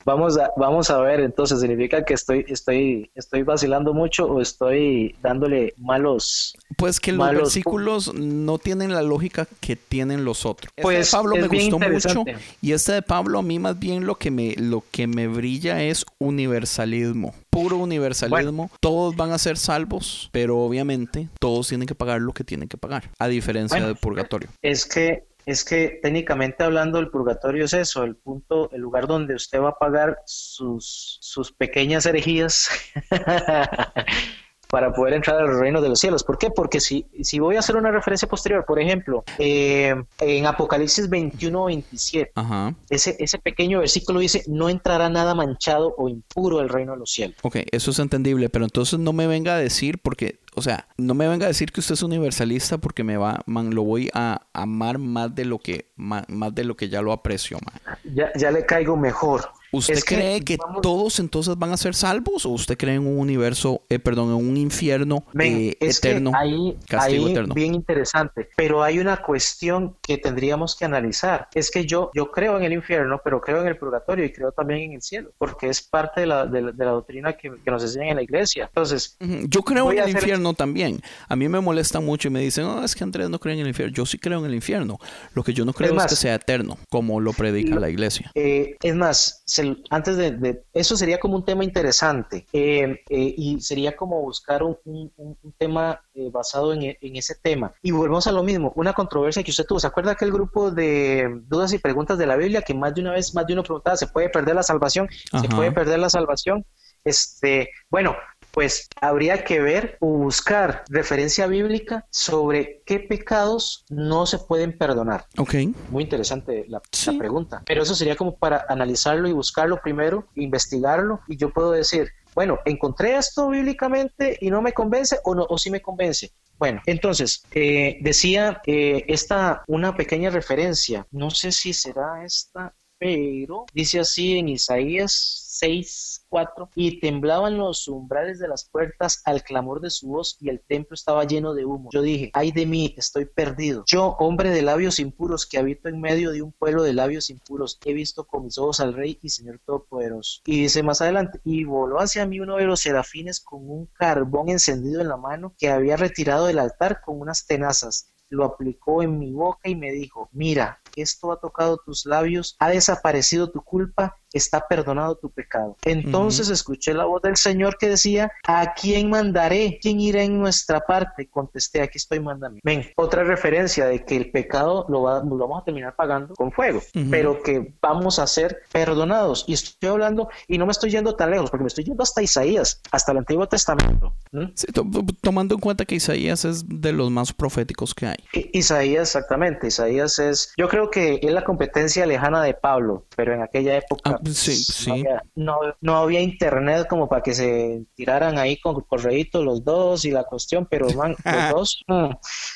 Vamos a, vamos a ver, entonces, ¿significa que estoy, estoy, estoy vacilando mucho o estoy dándole malos? Pues que los Malos versículos no tienen la lógica que tienen los otros. Este Pues, de Pablo es me gustó mucho y este de Pablo a mí más bien lo que me lo que me brilla es universalismo, puro universalismo. Todos van a ser salvos, pero obviamente todos tienen que pagar lo que tienen que pagar, a diferencia Bueno. del purgatorio. Es que, es que técnicamente hablando, el purgatorio es eso, el punto, el lugar donde usted va a pagar sus, sus pequeñas herejías <laughs> para poder entrar al reino de los cielos. ¿Por qué? Porque si, si voy a hacer una referencia posterior, por ejemplo, eh, en Apocalipsis 21 27, Ajá. ese, ese pequeño versículo dice, no entrará nada manchado o impuro al reino de los cielos. Ok, eso es entendible, pero entonces no me venga a decir porque, o sea, no me venga a decir que usted es universalista porque me va, man, lo voy a amar más de lo que, ma- más, de lo que ya lo aprecio, man. Ya, ya le caigo mejor. ¿Usted Es cree que vamos- todos entonces van a ser salvos o usted cree en un universo, eh, perdón, en un infierno Ven, eh, es que eterno? ahí, castigo ahí eterno. bien interesante, pero hay una cuestión que tendríamos que analizar. Es que yo, yo creo en el infierno, pero creo en el purgatorio y creo también en el cielo, porque es parte de la, de la, de la doctrina que, que nos enseñan en la iglesia. Entonces, Yo creo en el hacer- infierno también. A mí me molesta mucho y me dicen, no, es que Andrés no cree en el infierno. Yo sí creo en el infierno. Lo que yo no creo es, más, que sea eterno, como lo predica lo- la iglesia. Eh, es más, se- antes de, de- eso sería como un tema interesante eh, eh, y sería como buscar un, un- un- un tema eh, basado en, en ese tema. Y volvemos a lo mismo, una controversia que usted tuvo. ¿Se acuerda aquel grupo de dudas y preguntas de la Biblia que más de una vez, más de uno preguntaba, ¿se puede perder la salvación? ¿Se Ajá. puede perder la salvación? Este, bueno, pues habría que ver o buscar referencia bíblica sobre qué pecados no se pueden perdonar. Ok. Muy interesante la, pregunta. Pero eso sería como para analizarlo y buscarlo primero, investigarlo, y yo puedo decir, bueno, encontré esto bíblicamente y no me convence o no, o sí me convence. Bueno, entonces, eh, decía eh, esta, una pequeña referencia, no sé si será esta, pero dice así en Isaías 6, 4, y temblaban los umbrales de las puertas al clamor de su voz y el templo estaba lleno de humo. Yo dije, ay de mí, estoy perdido. Yo, hombre de labios impuros, que habito en medio de un pueblo de labios impuros, he visto con mis ojos al Rey y Señor Todopoderoso. Y dice más adelante, y voló hacia mí uno de los serafines con un carbón encendido en la mano que había retirado del altar con unas tenazas lo aplicó en mi boca y me dijo, mira, esto ha tocado tus labios, ha desaparecido tu culpa, está perdonado tu pecado. Entonces escuché la voz del Señor que decía, ¿a quién mandaré? ¿Quién irá en nuestra parte? Contesté, aquí estoy, mándame. Ven, otra referencia de que el pecado lo, va- lo vamos a terminar pagando con fuego, pero que vamos a ser perdonados. Y estoy hablando, y no me estoy yendo tan lejos, porque me estoy yendo hasta Isaías, hasta el Antiguo Testamento. ¿Mm? Sí, to- tomando en cuenta que Isaías es de los más proféticos que hay. Isaías, exactamente. Isaías es, yo creo que es la competencia lejana de Pablo, pero en aquella época Ah, pues, sí, no, sí. había, no, no había internet como para que se tiraran ahí con correíto los dos y la cuestión, pero man, <laughs> los dos, mm,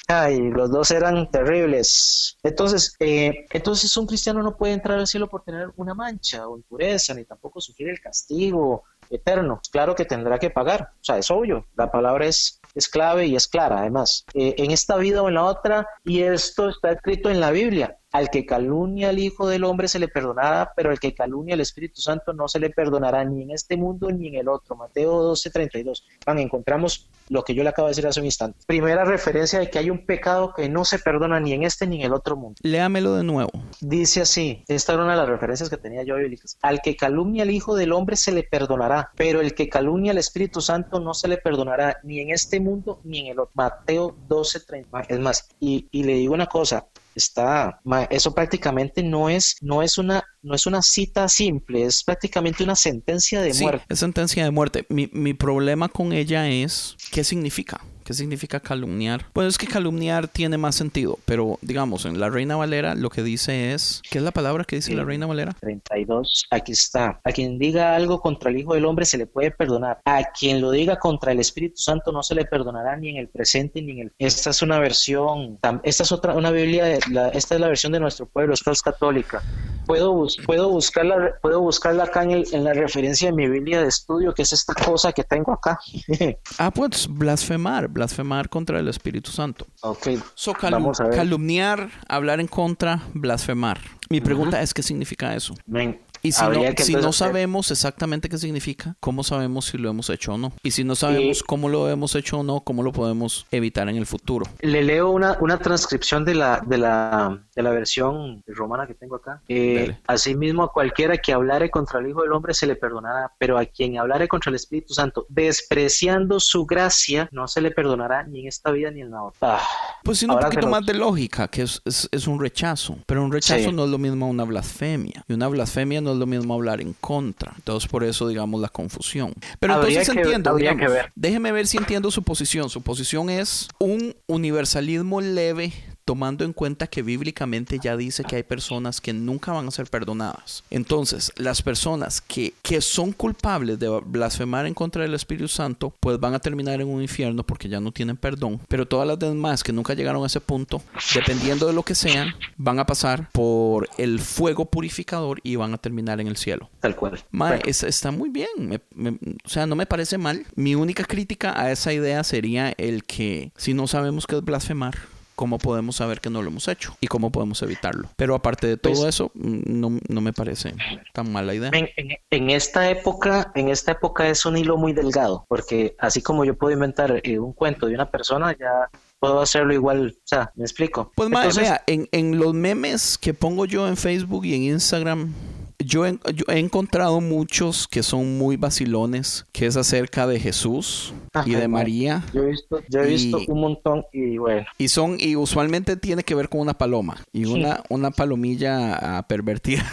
ay, los dos eran terribles. Entonces, eh, entonces un cristiano no puede entrar al cielo por tener una mancha o impureza, ni tampoco sufrir el castigo eterno. Claro que tendrá que pagar, o sea, es obvio, la palabra es, es clave y es clara, además, Eh, en esta vida o en la otra, y esto está escrito en la Biblia. Al que calumnia al Hijo del Hombre se le perdonará, pero al que calumnia al Espíritu Santo no se le perdonará ni en este mundo ni en el otro. Mateo 12, 32. Van, encontramos lo que yo le acabo de decir hace un instante. Primera referencia de que hay un pecado que no se perdona ni en este ni en el otro mundo. Léamelo de nuevo. Dice así, esta era una de las referencias que tenía yo bíblicas. Al que calumnia al Hijo del Hombre se le perdonará, pero el que calumnia al Espíritu Santo no se le perdonará ni en este mundo ni en el otro. Mateo 12, 30. Es más, y, y le digo una cosa, está eso prácticamente no es no es una no es una cita simple es prácticamente una sentencia de sí, muerte. es sentencia de muerte. Mi, mi problema con ella es qué significa ¿Qué significa calumniar? Pues es que calumniar tiene más sentido, pero digamos, en la Reina Valera lo que dice es, ¿qué es la palabra que dice la Reina Valera? 32, aquí está. A quien diga algo contra el Hijo del Hombre se le puede perdonar. A quien lo diga contra el Espíritu Santo no se le perdonará ni en el presente ni en el... Esta es una versión, esta es otra, una Biblia, la, esta es la versión de nuestro pueblo, esta es católica. Puedo, puedo, buscarla, puedo buscarla acá en, el, en la referencia de mi Biblia de estudio, que es esta cosa que tengo acá. <laughs> ah, pues blasfemar, blasfemar contra el Espíritu Santo. Ok. So, calum Vamos a ver. calumniar, hablar en contra, blasfemar. Mi pregunta es qué significa eso. Ven, Y si, no, si no sabemos exactamente qué significa, ¿cómo sabemos si lo hemos hecho o no? Y si no sabemos Y- cómo lo hemos hecho o no, ¿cómo lo podemos evitar en el futuro? Le leo una, una transcripción de la, de, la, de la versión romana que tengo acá. Eh. Asimismo, a cualquiera que hablare contra el Hijo del Hombre se le perdonará, pero a quien hablare contra el Espíritu Santo, despreciando su gracia, no se le perdonará ni en esta vida ni en la otra. Ah, Pues tiene un poquito más de lógica, que es, es- es un rechazo. Pero un rechazo Sí. no es lo mismo a una blasfemia. Y una blasfemia no es lo mismo hablar en contra. Entonces, por eso, digamos, la confusión. Pero Habría entonces que- entiendo, habría digamos, que ver. déjeme ver si entiendo su posición. Su posición es un universalismo leve tomando en cuenta que bíblicamente ya dice que hay personas que nunca van a ser perdonadas. Entonces, las personas que, que son culpables de blasfemar en contra del Espíritu Santo, pues van a terminar en un infierno porque ya no tienen perdón. Pero todas las demás que nunca llegaron a ese punto, dependiendo de lo que sean, van a pasar por el fuego purificador y van a terminar en el cielo. tal cual. Mae, Bueno, es- está muy bien. Me- me- o sea, no me parece mal. Mi única crítica a esa idea sería el que si no sabemos qué es blasfemar, ¿cómo podemos saber que no lo hemos hecho? ¿Y cómo podemos evitarlo? Pero aparte de todo Pues- eso, no, no me parece tan mala idea. En, en- en esta época, en esta época es un hilo muy delgado, porque así como yo puedo inventar eh, un cuento de una persona, ya puedo hacerlo igual. O sea, ¿me explico? Pues mae, Entonces, vea, en, en los memes que pongo yo en Facebook y en Instagram, yo he, yo he encontrado muchos que son muy vacilones, que es acerca de Jesús y Ajá, de mae. María. Yo he visto, yo he visto Y- un montón y bueno, Y son, y usualmente tiene que ver con una paloma y una, una palomilla pervertida.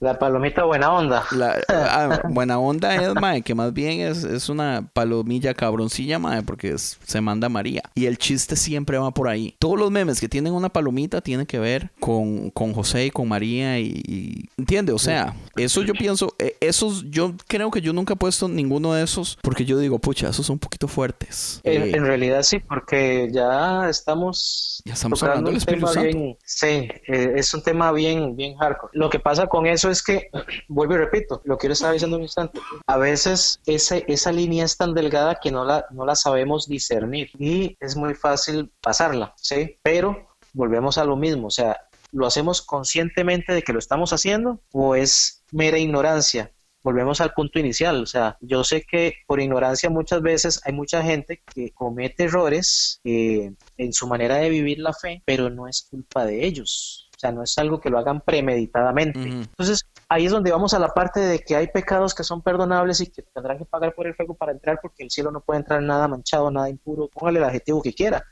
la palomita buena onda. La, ah, <laughs> buena onda es, mae, que más bien es, es una palomilla cabroncilla, mae, porque es- se manda a María. Y el chiste siempre va por ahí. Todos los memes que tienen una palomita tienen que ver con, con José y con María y, y- ¿entiende? O sea, eso yo pienso, eh, esos, yo creo que yo nunca he puesto ninguno de esos porque yo digo, pucha, esos son un poquito fuertes. En, Eh, en realidad sí, porque ya estamos Ya estamos hablando del Espíritu tema Santo. bien, sí, eh, es un tema bien, bien hardcore. Lo que pasa con eso es que, <clears throat> vuelvo y repito, lo que yo estaba diciendo un instante, a veces ese, esa línea es tan delgada que no la, no la sabemos discernir y es muy fácil pasarla, ¿sí? Pero volvemos a lo mismo, o sea, ¿lo hacemos conscientemente de que lo estamos haciendo o es mera ignorancia? volvemos al punto inicial, o sea, yo sé que por ignorancia muchas veces hay mucha gente que comete errores eh, en su manera de vivir la fe, pero no es culpa de ellos, o sea, no es algo que lo hagan premeditadamente. Entonces, ahí es donde vamos a la parte de que hay pecados que son perdonables y que tendrán que pagar por el fuego para entrar, porque el cielo no puede entrar nada manchado, nada impuro, póngale el adjetivo que quiera.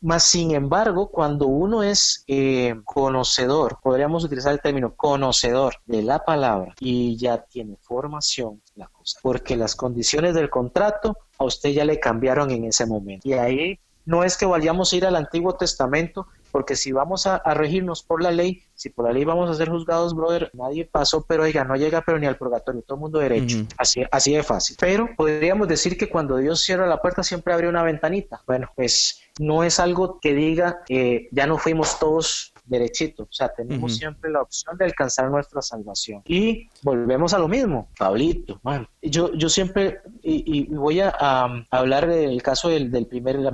Más sin embargo, cuando uno es eh, conocedor, podríamos utilizar el término conocedor de la palabra y ya tiene formación la cosa, porque las condiciones del contrato a usted ya le cambiaron en ese momento. Y ahí no es que vayamos a ir al Antiguo Testamento, porque si vamos a, a regirnos por la ley, si por la ley vamos a ser juzgados, brother, nadie pasó, pero oiga, no llega pero ni al purgatorio, todo el mundo derecho. Ujú. Así, así de fácil. Pero podríamos decir que cuando Dios cierra la puerta siempre abre una ventanita. Bueno, pues no es algo que diga que ya no fuimos todos derechito. O sea, tenemos siempre la opción de alcanzar nuestra salvación. Y volvemos a lo mismo, Pablito, man. Yo, yo siempre, y, y voy a, a hablar del caso del, del primer, la,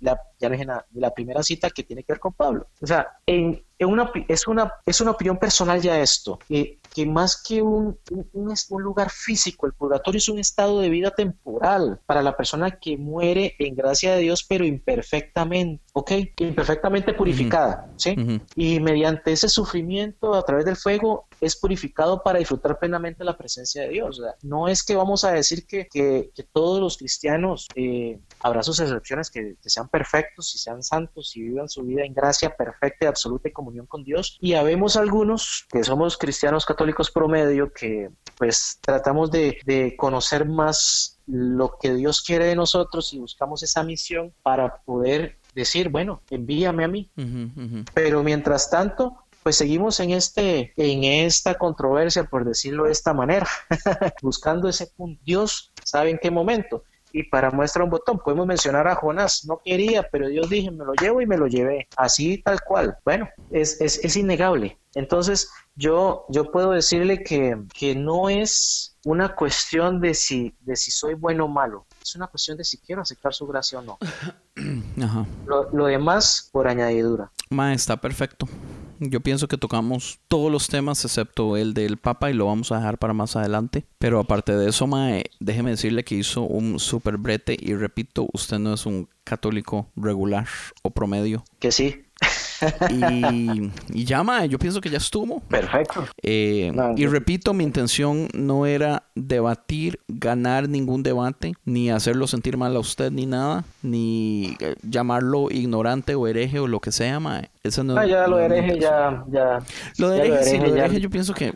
la- ya dije nada, de la primera cita que tiene que ver con Pablo. O sea, en, en una, es, una, es una opinión personal ya esto, que, que más que un, un, lugar físico, el purgatorio es un estado de vida temporal para la persona que muere en gracia de Dios, pero imperfectamente, ¿ok? Imperfectamente purificada, ¿sí? Y mediante ese sufrimiento a través del fuego es purificado para disfrutar plenamente la presencia de Dios. O sea, no es que vamos a decir que, que- que todos los cristianos, eh, habrá sus excepciones, que, que sean perfectos y sean santos y vivan su vida en gracia perfecta y absoluta y comunión con Dios. Y habemos algunos que somos cristianos católicos promedio que pues tratamos de, de conocer más lo que Dios quiere de nosotros y buscamos esa misión para poder decir, bueno, envíame a mí, pero mientras tanto, pues seguimos en este, en esta controversia, por decirlo de esta manera, <laughs> buscando ese punto. Dios sabe en qué momento. Y para muestra un botón, podemos mencionar a Jonás, no quería, pero Dios dije, me lo llevo y me lo llevé, así tal cual. Bueno, es, es, es innegable. Entonces, yo, yo puedo decirle que, que no es una cuestión de si, de si soy bueno o malo, es una cuestión de si quiero aceptar su gracia o no. <clears throat> Ajá. Lo, lo demás por añadidura. Ma, está perfecto. Yo pienso que tocamos todos los temas excepto el del Papa y lo vamos a dejar para más adelante. Pero aparte de eso, Mae, déjeme decirle que hizo un super brete y repito, usted no es un católico regular o promedio. Que sí, <laughs> Y, y ya, Mae, yo pienso que ya estuvo. perfecto. Eh, No, y no. repito, mi intención no era debatir, ganar ningún debate, ni hacerlo sentir mal a usted, ni nada, ni eh, llamarlo ignorante o hereje o lo que sea, mae. Eso no, Ah, ya lo no hereje, ya, ya. Lo de hereje, sí, lo de ya- hereje yo pienso que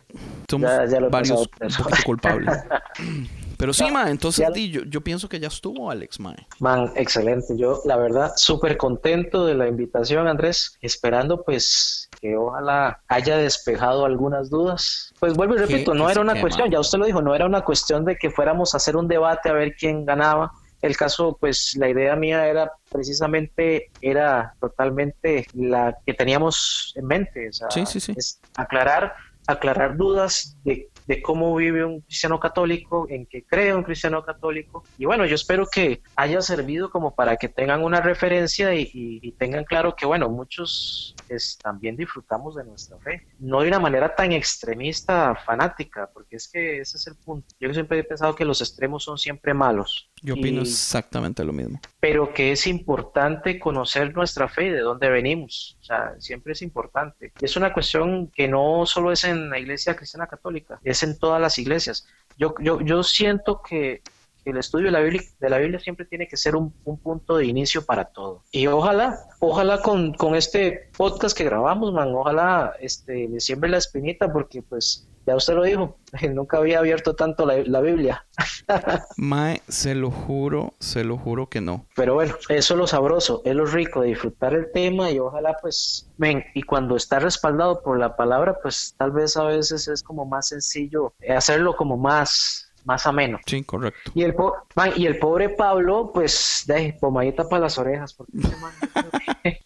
somos ya- ya varios <laughs> culpables. <laughs> Pero sí, mae, entonces di, yo, yo pienso que ya estuvo, Alex, mae. Man, excelente. Yo, la verdad, súper contento de la invitación, Andrés. Esperando, pues, que ojalá haya despejado algunas dudas. Pues vuelvo y repito, no era una quema. cuestión, ya usted lo dijo, no era una cuestión de que fuéramos a hacer un debate a ver quién ganaba. El caso, pues, la idea mía era precisamente, era totalmente la que teníamos en mente. o sea, Sí, sí, sí. Es aclarar, aclarar dudas de, de cómo vive un cristiano católico, en qué cree un cristiano católico. Y bueno, yo espero que haya servido como para que tengan una referencia y, y- y tengan claro que, bueno, muchos es, también disfrutamos de nuestra fe. No de una manera tan extremista, fanática, porque es que ese es el punto. Yo siempre he pensado que los extremos son siempre malos. Yo opino Y- exactamente lo mismo. pero que es importante conocer nuestra fe y de dónde venimos. O sea, siempre es importante. Es una cuestión que no solo es en la iglesia cristiana católica, es en todas las iglesias. Yo, yo, yo siento que el estudio de la Biblia, de la Biblia siempre tiene que ser un, un punto de inicio para todo. Y ojalá, ojalá con, con este podcast que grabamos, man, ojalá este, le siembre la espinita porque pues ya usted lo dijo, <laughs> nunca había abierto tanto la, la Biblia. <laughs> Mae, se lo juro, se lo juro que no. Pero bueno, eso es lo sabroso, es lo rico de disfrutar el tema y ojalá pues, ven, y cuando está respaldado por la palabra, pues tal vez a veces es como más sencillo hacerlo como más, más ameno. Sí, correcto. Y el, po- man, y el pobre Pablo, pues, de pomadita para las orejas, porque <laughs> <laughs>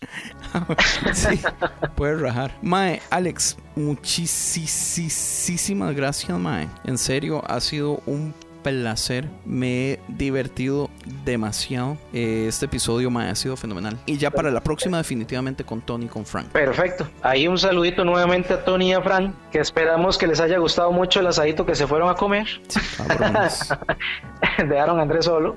sí, puedes rajar. Mae, Alex, muchísimas gracias, Mae. En serio, ha sido un placer. Me he divertido demasiado. Eh, Este episodio, Mae, ha sido fenomenal. Y ya para la próxima, definitivamente con Tony y con Frank. Perfecto. Ahí un saludito nuevamente a Tony y a Fran, que esperamos que les haya gustado mucho el asadito que se fueron a comer. Sí. <laughs> Dejaron a Andrés solo.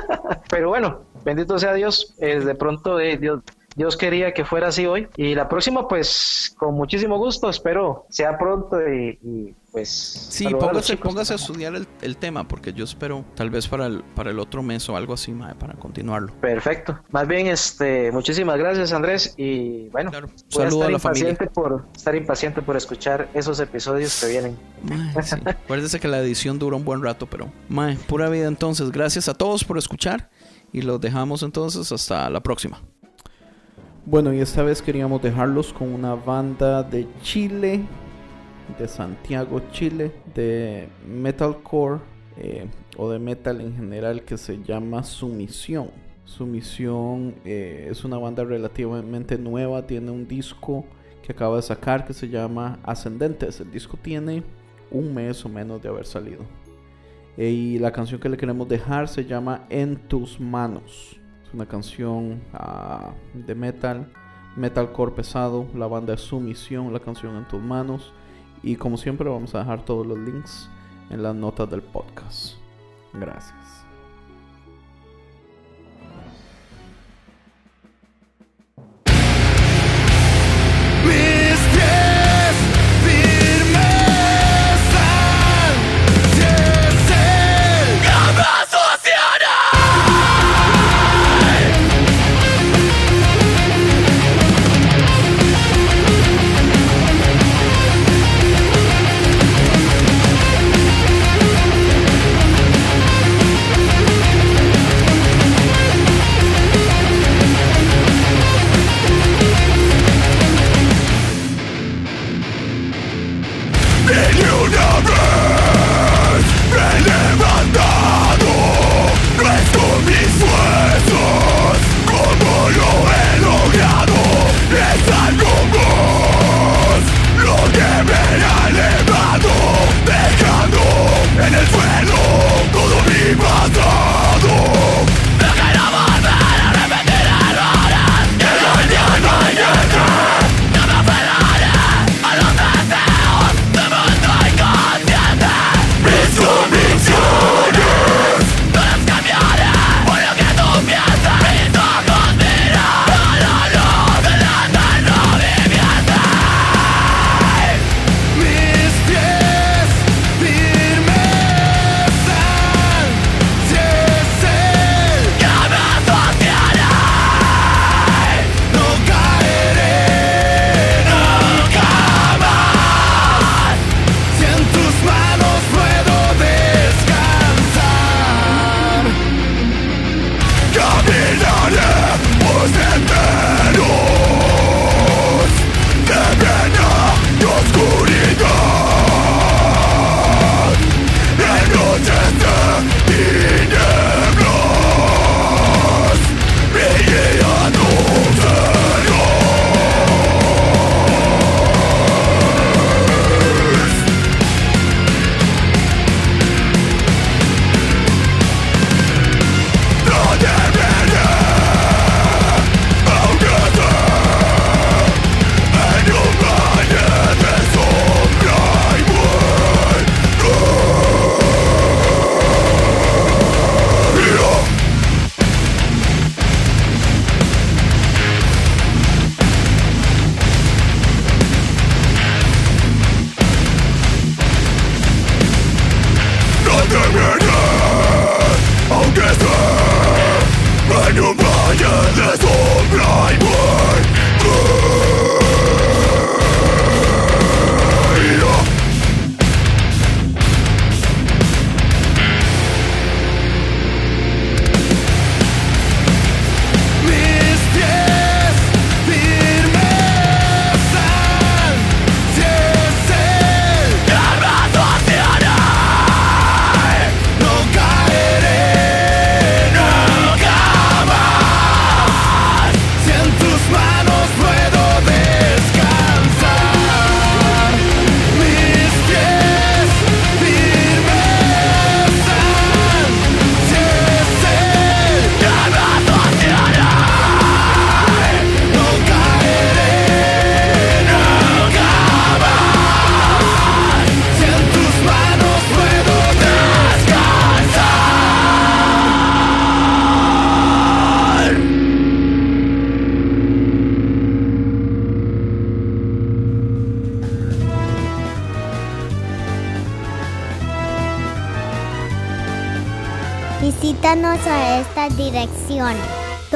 <laughs> Pero bueno, bendito sea Dios. eh, de pronto eh, Dios, Dios quería que fuera así hoy. Y la próxima, pues, con muchísimo gusto. Espero sea pronto y, y, pues. Sí, póngase, chicos. póngase a estudiar el, el tema, porque yo espero, tal vez para el, para el otro mes o algo así, Mae, para continuarlo. Perfecto. Más bien, este, muchísimas gracias, Andrés. Y bueno, Claro. voy Saludo a estar la familia. por estar impaciente por escuchar esos episodios que vienen. Mae, sí. <laughs> Que la edición dura un buen rato, pero Mae, pura vida entonces. Gracias a todos por escuchar y los dejamos entonces hasta la próxima. Bueno, y esta vez queríamos dejarlos con una banda de Chile, de Santiago, Chile, de metalcore eh, o de metal en general que se llama Sumisión. Sumisión eh, es una banda relativamente nueva, tiene un disco que acaba de sacar que se llama Ascendentes. El disco tiene un mes o menos de haber salido. Y la canción que le queremos dejar se llama En tus manos. Es una canción ah, de metal, metalcore pesado. La banda es Sumisión, la canción En tus manos. Y como siempre vamos a dejar todos los links en las notas del podcast. Gracias.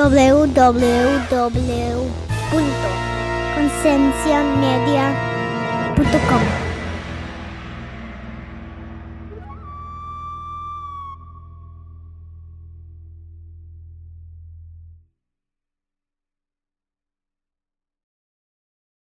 www.concienciamedia.com